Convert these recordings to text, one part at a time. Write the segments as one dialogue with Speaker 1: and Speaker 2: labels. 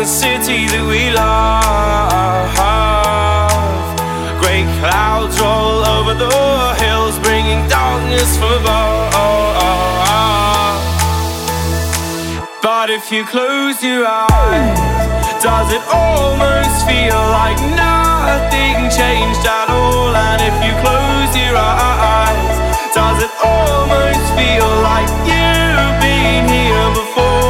Speaker 1: the city that we love. Great clouds roll over the hills, bringing darkness from above. But if you close your eyes, does it almost feel like nothing changed at all? And if you close your eyes, does it almost feel like you've been here before?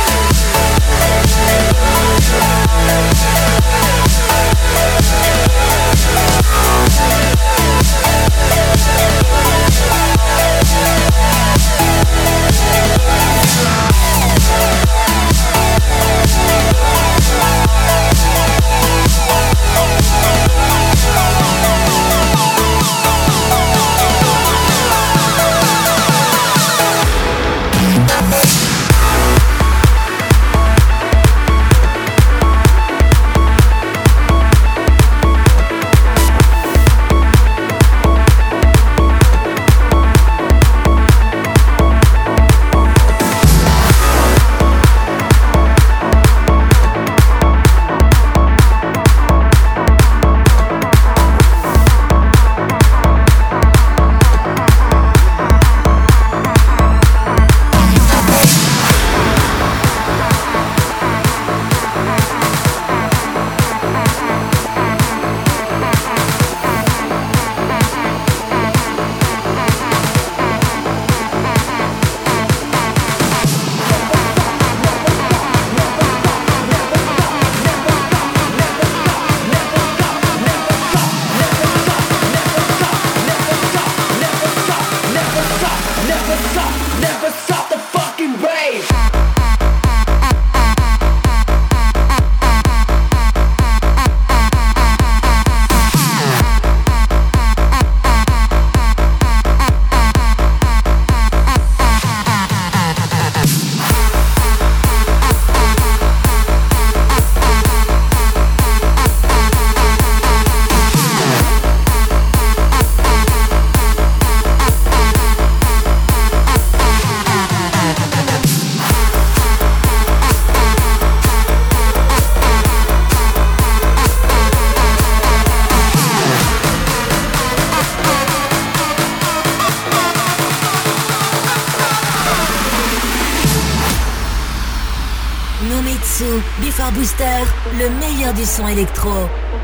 Speaker 2: du son électro.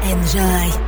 Speaker 2: Enjoy.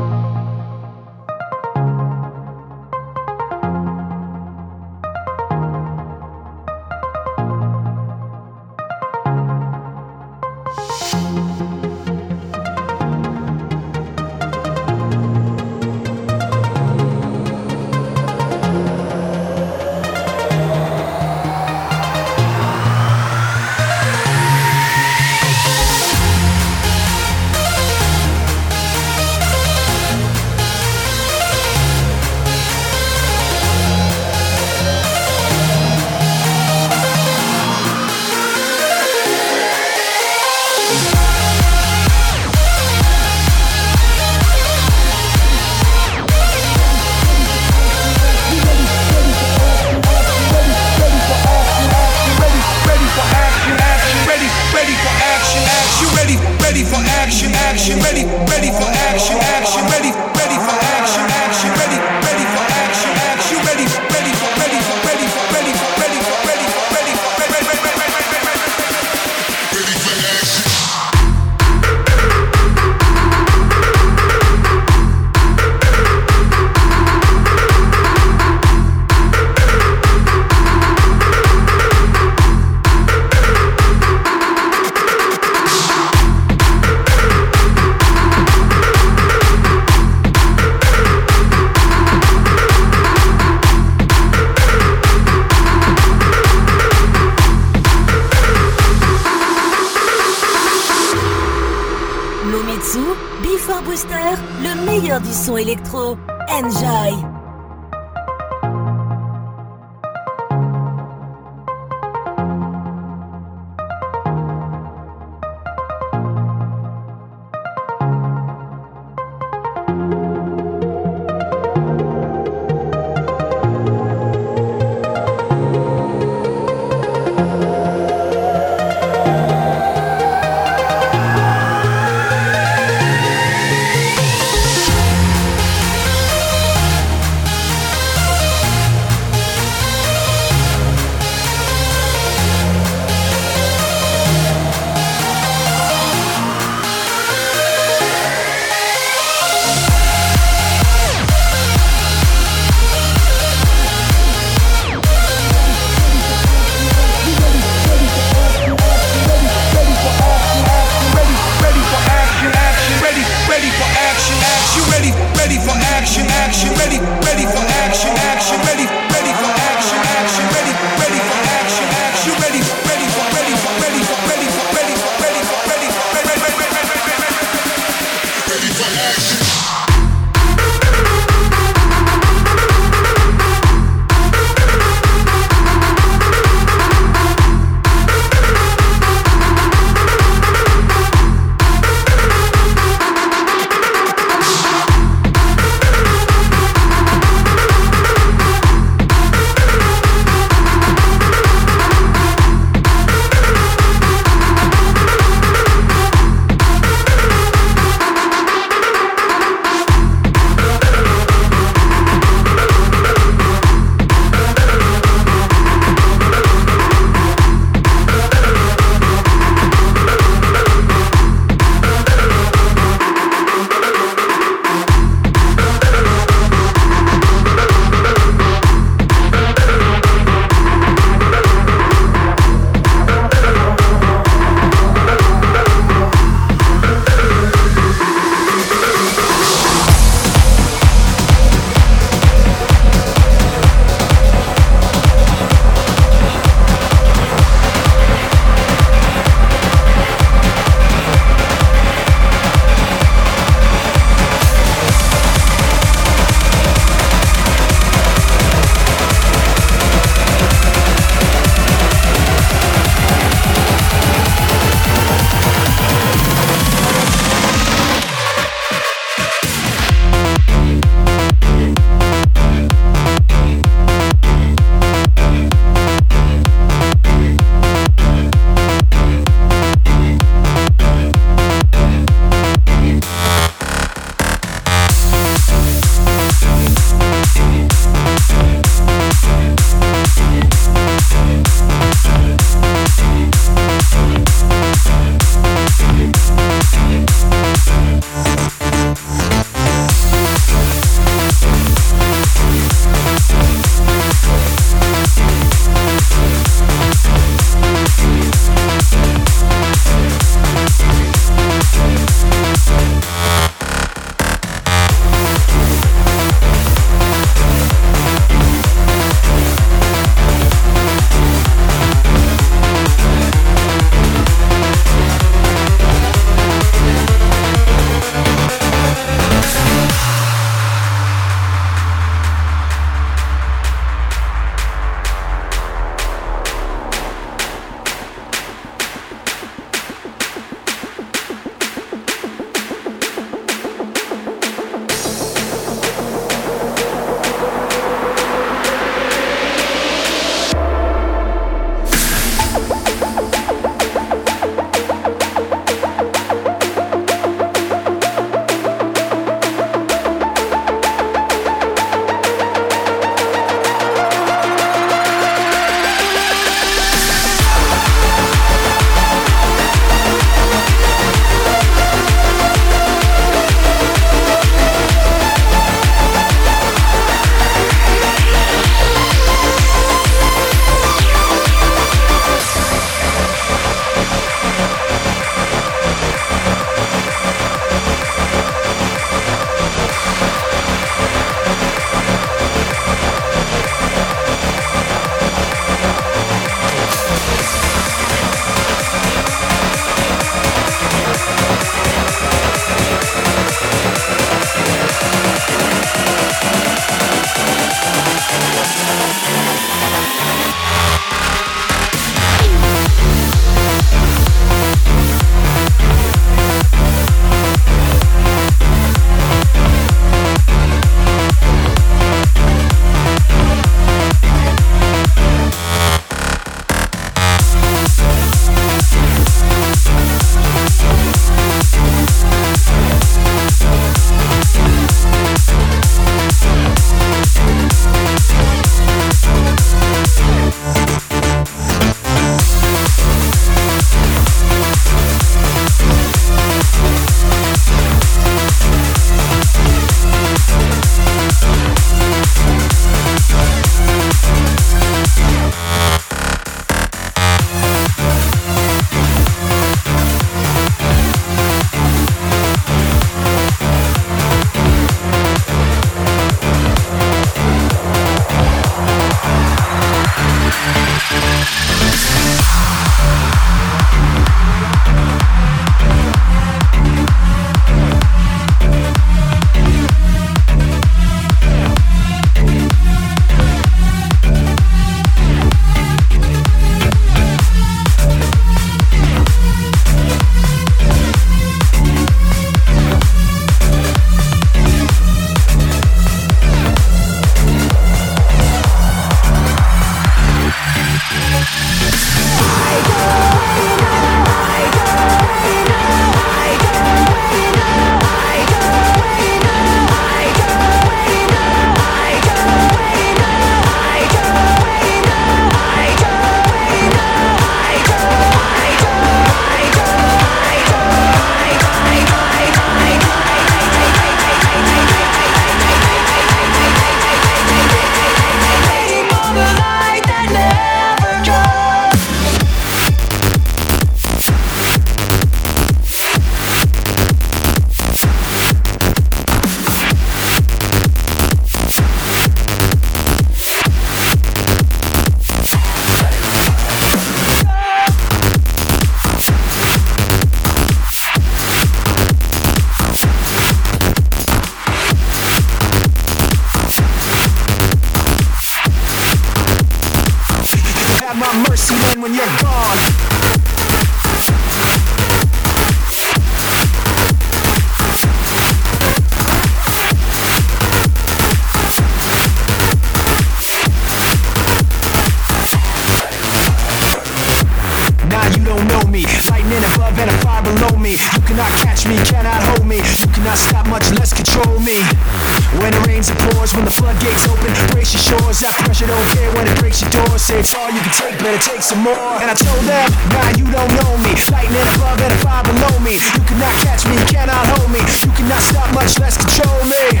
Speaker 3: You cannot catch me, you cannot hold me. You cannot stop, much less control me.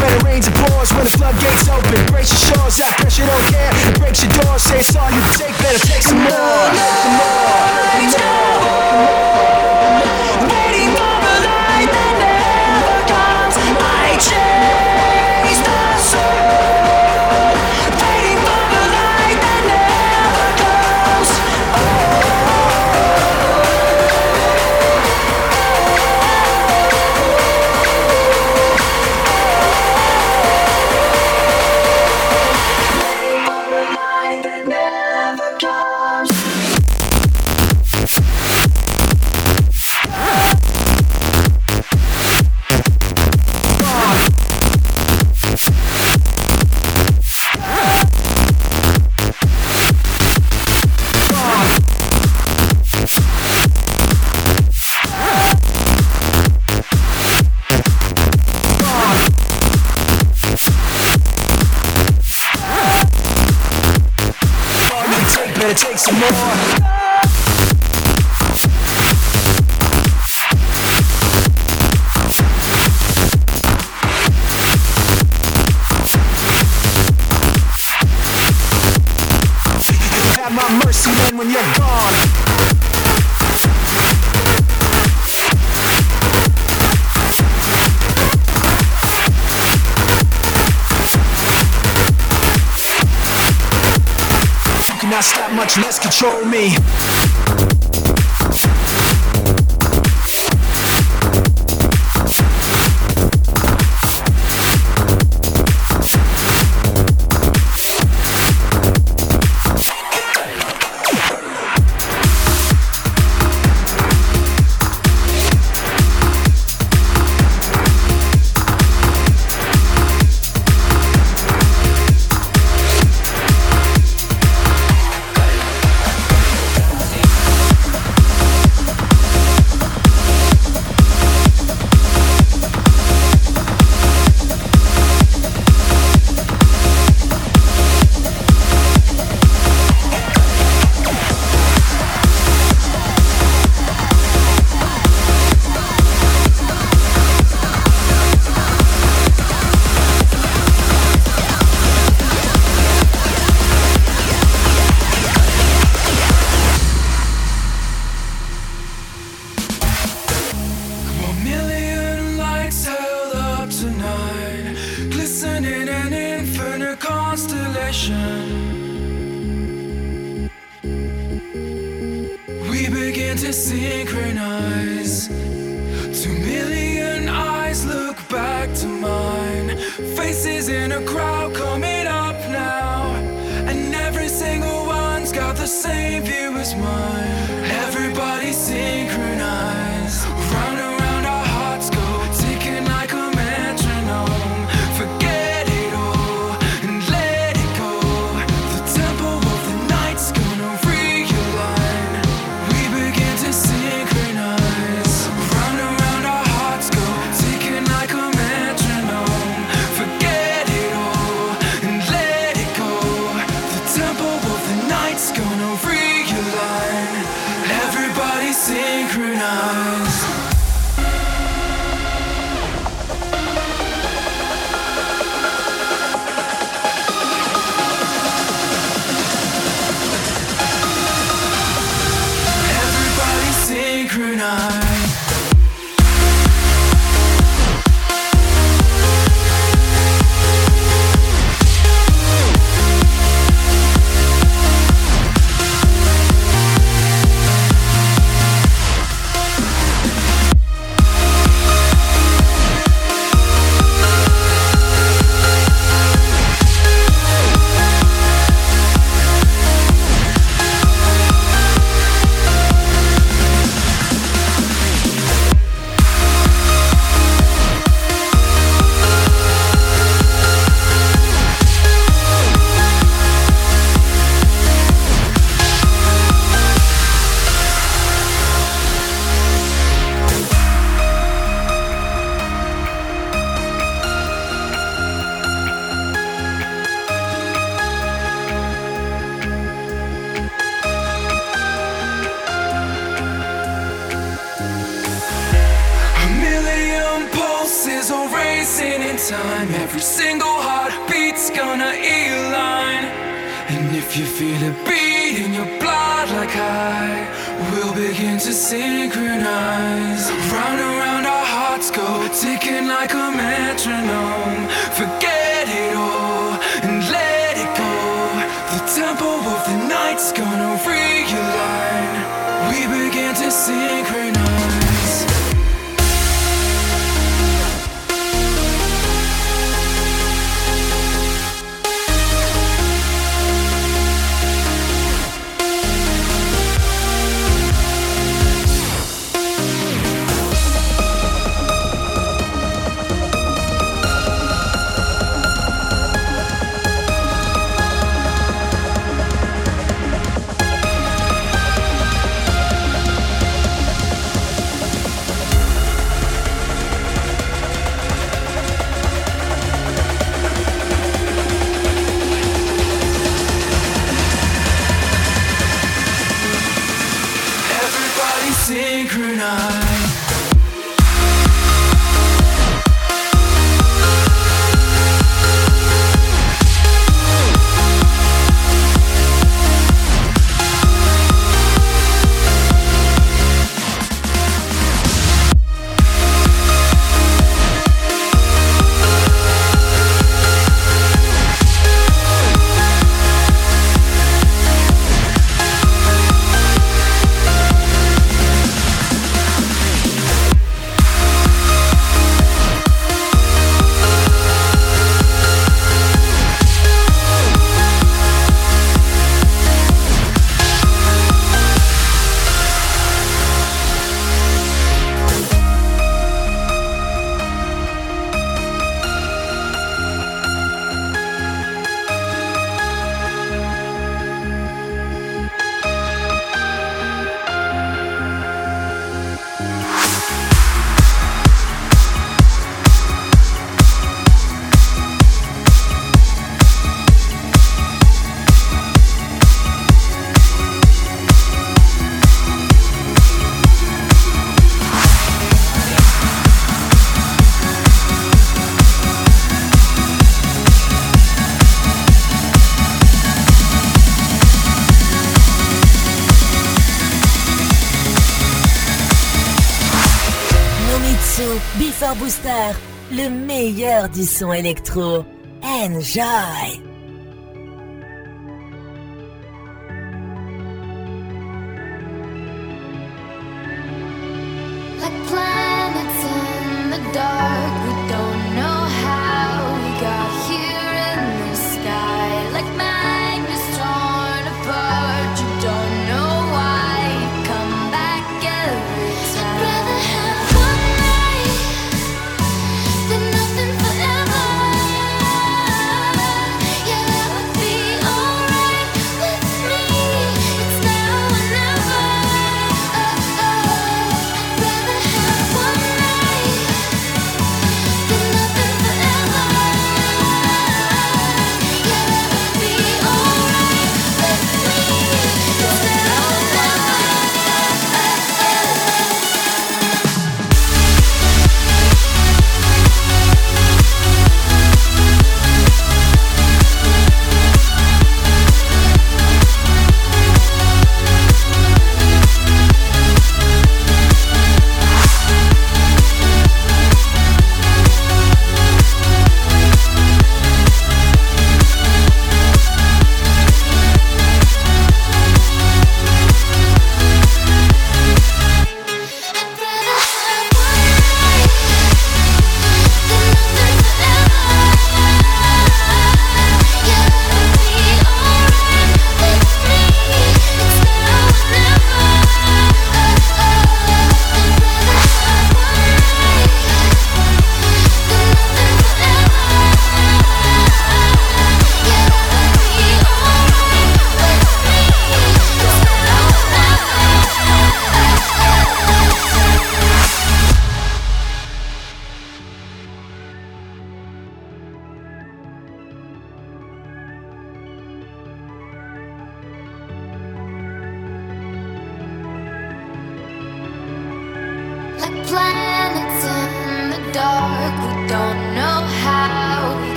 Speaker 3: When it rains and pours, when the floodgates open, brace your shores. That pressure don't care, it breaks your door. Say it's all you
Speaker 1: synchronize
Speaker 2: Booster, le meilleur du son électro. Enjoy!